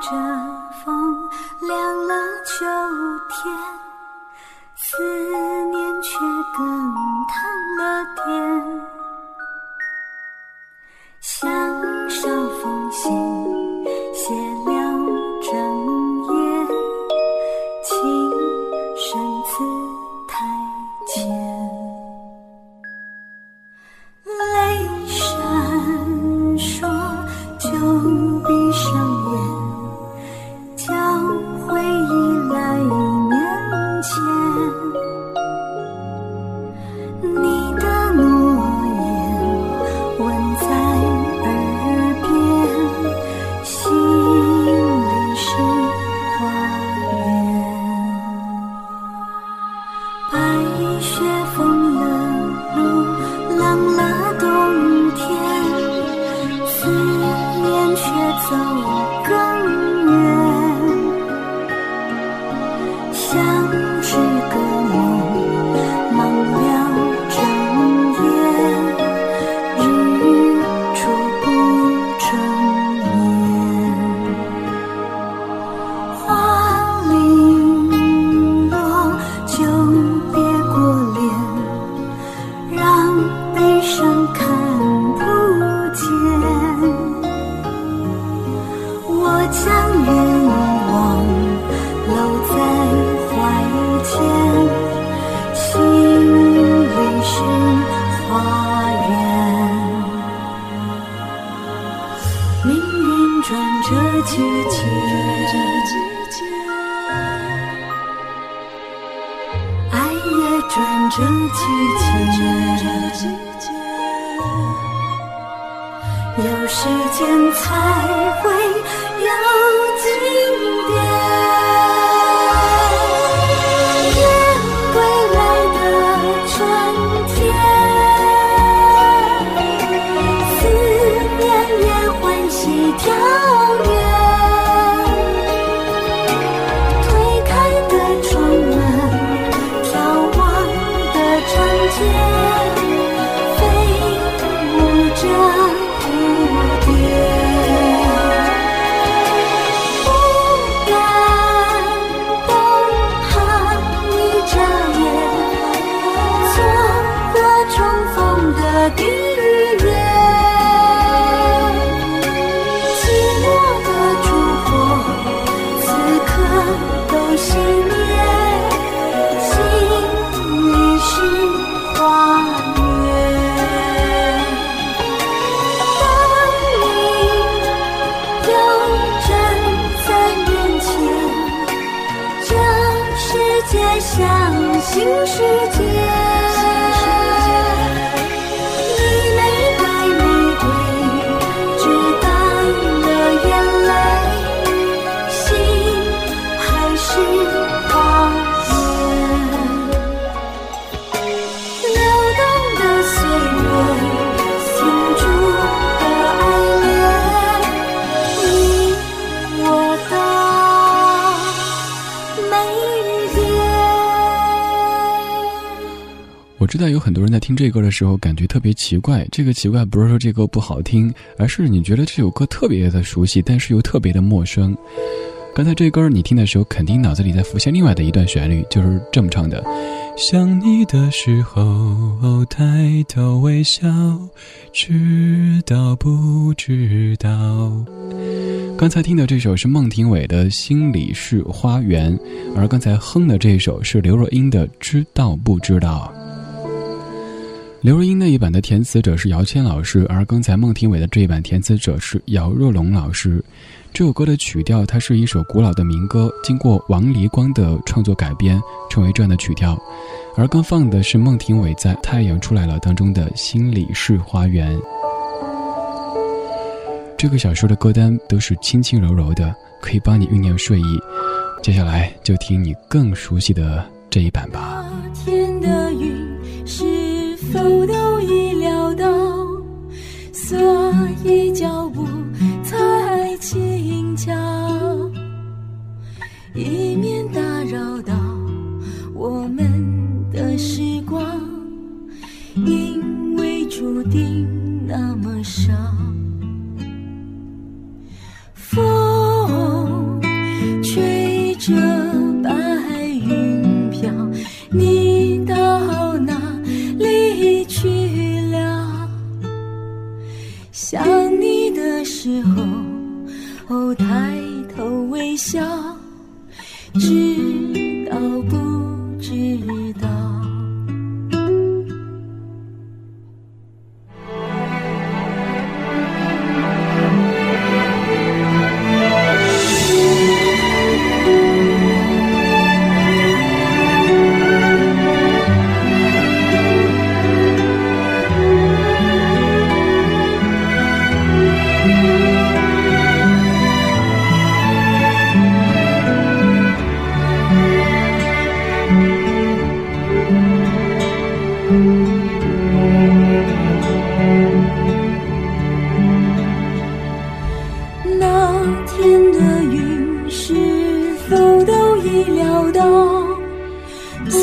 这风凉了秋天。有时间才会有经典。you. 知道有很多人在听这歌的时候感觉特别奇怪，这个奇怪不是说这歌不好听，而是你觉得这首歌特别的熟悉，但是又特别的陌生。刚才这歌你听的时候，肯定脑子里在浮现另外的一段旋律，就是这么唱的：想你的时候抬头微笑，知道不知道？刚才听的这首是孟庭苇的《心里是花园》，而刚才哼的这首是刘若英的《知道不知道》。刘若英那一版的填词者是姚谦老师，而刚才孟庭苇的这一版填词者是姚若龙老师。这首歌的曲调，它是一首古老的民歌，经过王黎光的创作改编，成为这样的曲调。而刚放的是孟庭苇在《太阳出来了》当中的心理式花园。这个小说的歌单都是轻轻柔柔的，可以帮你酝酿睡意。接下来就听你更熟悉的这一版吧。天的否都已 need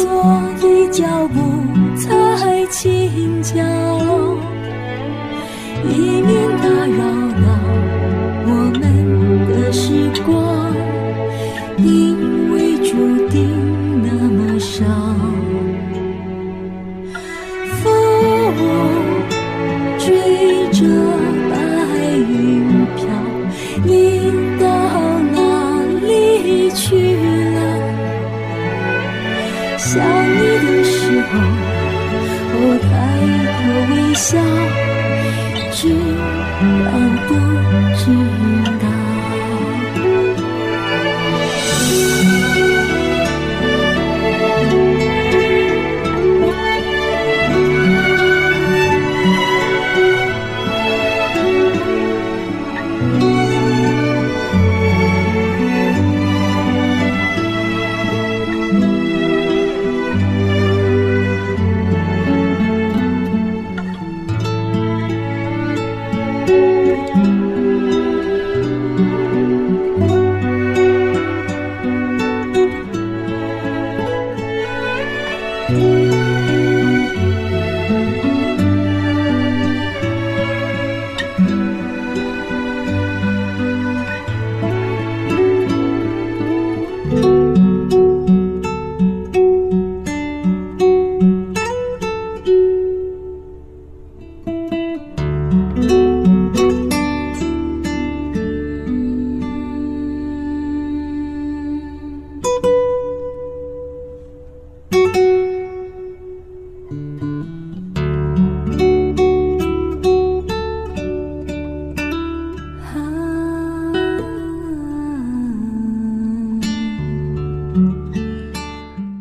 我的脚步。知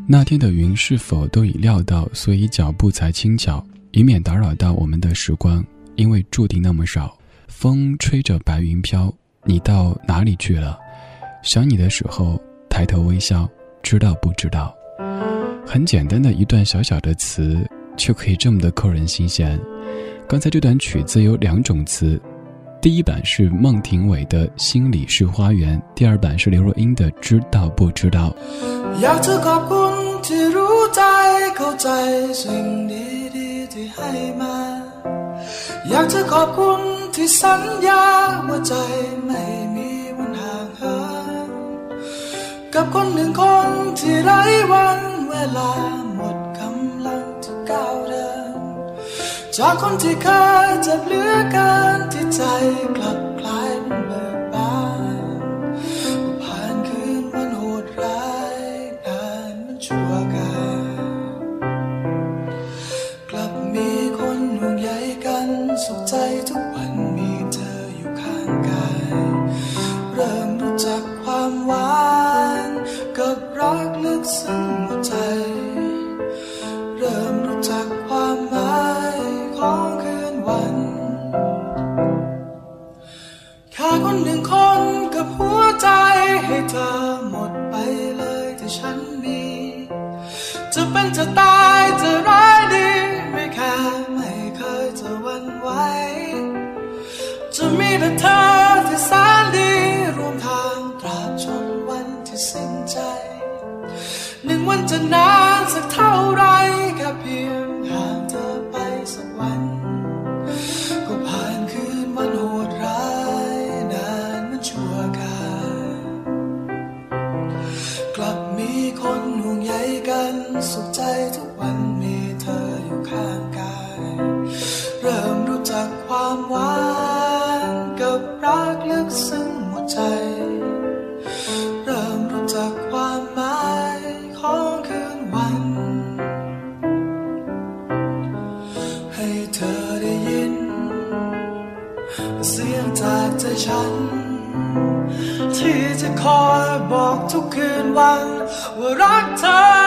那天的云是否都已料到所以脚步才轻巧以免打扰到我们的时光。因为注定那么少风吹着白云飘你到哪里去了？想你的时候抬头微笑知道不知道。很简单的一段小小的词却可以这么的扣人心弦。刚才这段曲子有两种词第一版是孟庭苇的心里是花园第二版是刘若英的知道不知道。 เข้าใจสิ่งดีดีที่ให้มา อยากจะขอบคุณที่สัญญาว่าใจไม่มีวันห่างหายกับคนหนึ่งคนที่ไร้วันเวลาหมดกำลังจะก้าวเดินจากคนที่เคยเจ็บเหลือเกินที่ใจกลับันสุขใจทุกวันมีเธออยู่ข้างกาย เริ่มรู้จักความหวานกับรักลึกซึ้งหัวใจ เริ่มรู้จักความหมายของคืนวัน ให้เธอได้ยิน เสียงจากใจฉัน ที่จะคอยบอกทุกคืนวันว่ารักเธอ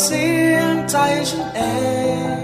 unseen Zeichen eng.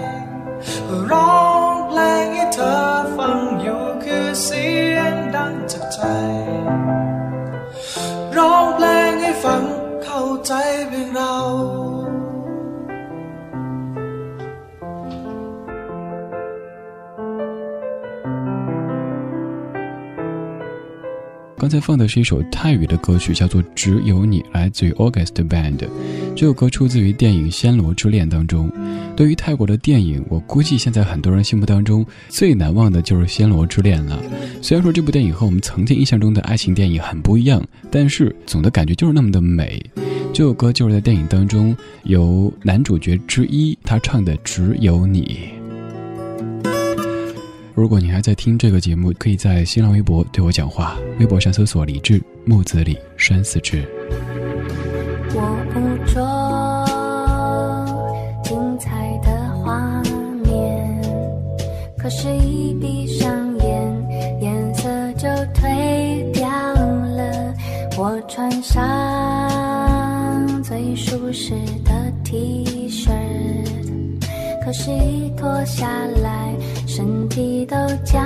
刚才放的是一首泰语的歌曲，叫做《只有你》，来自于 August Band。这首歌出自于电影《暹罗之恋》当中。对于泰国的电影，我估计现在很多人心目当中最难忘的就是《暹罗之恋》了。虽然说这部电影和我们曾经印象中的爱情电影很不一样，但是总的感觉就是那么的美。这首歌就是在电影当中由男主角之一他唱的《只有你》。如果你还在听这个节目，可以在新浪微博对我讲话，微博上搜索“李志木子李山四志”。我捕捉精彩的画面，可是，一闭上眼，颜色就褪掉了。我穿上最舒适的 T 恤，可是，一脱下来，身体都僵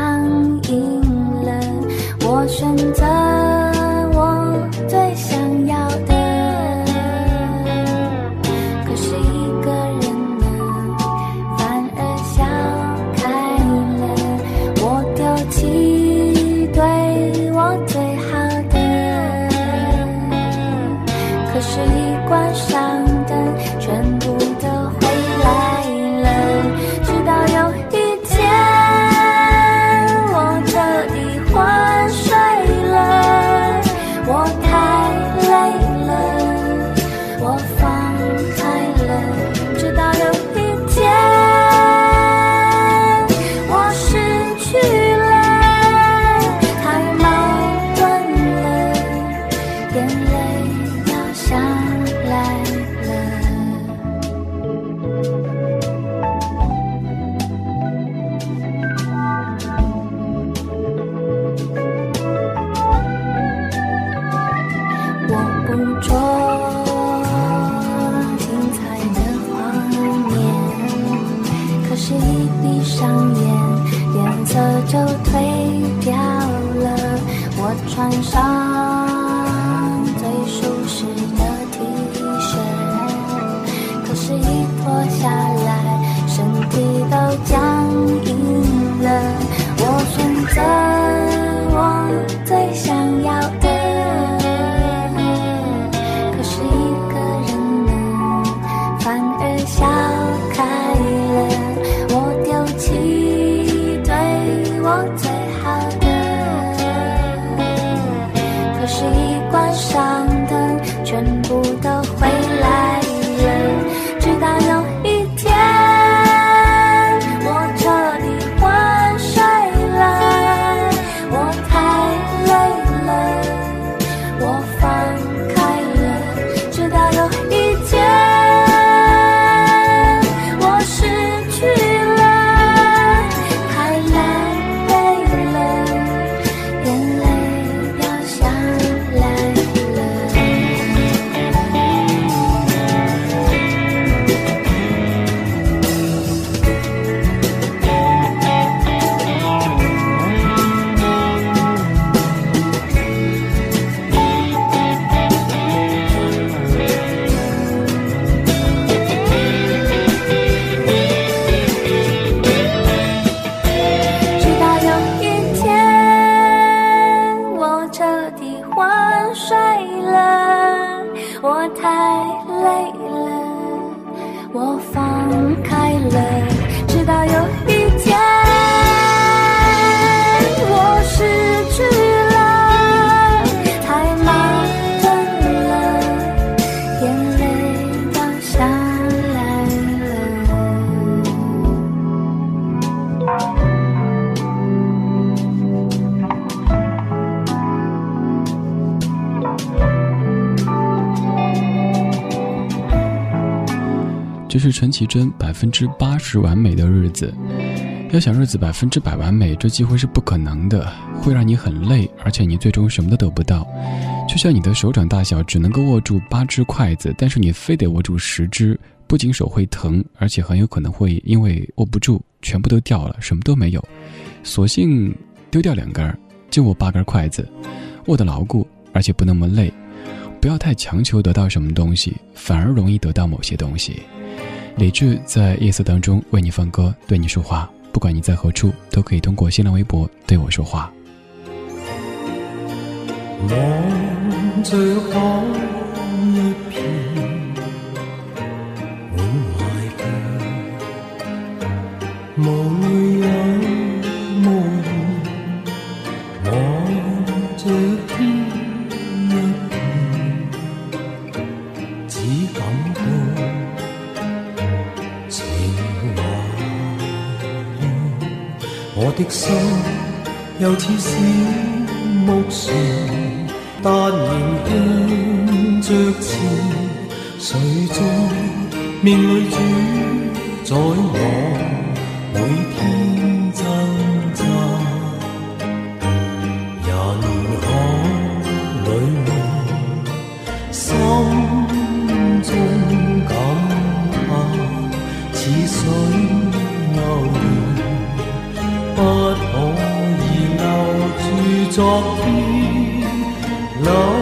硬了。我选择我最想要的。可是一个人呢，反而笑开了。我丢弃对我最好的，可是一关上笑开了。是陈绮贞百分之八十完美的日子。要想日子百分之百完美，这几乎是不可能的，会让你很累，而且你最终什么都得不到。就像你的手掌大小只能够握住八只筷子，但是你非得握住十只，不仅手会疼，而且很有可能会因为握不住，全部都掉了，什么都没有。索性丢掉两根，就握八根筷子，握得牢固，而且不那么累。不要太强求得到什么东西，反而容易得到某些东西。李志在夜色当中为你放歌，对你说话。不管你在何处，都可以通过新浪微博对我说话。望着海一片滿懷嘅，無淚有無言，望着天一片，只感到我的心又似小木船，但仍向着前。谁在命里主宰我每天 No.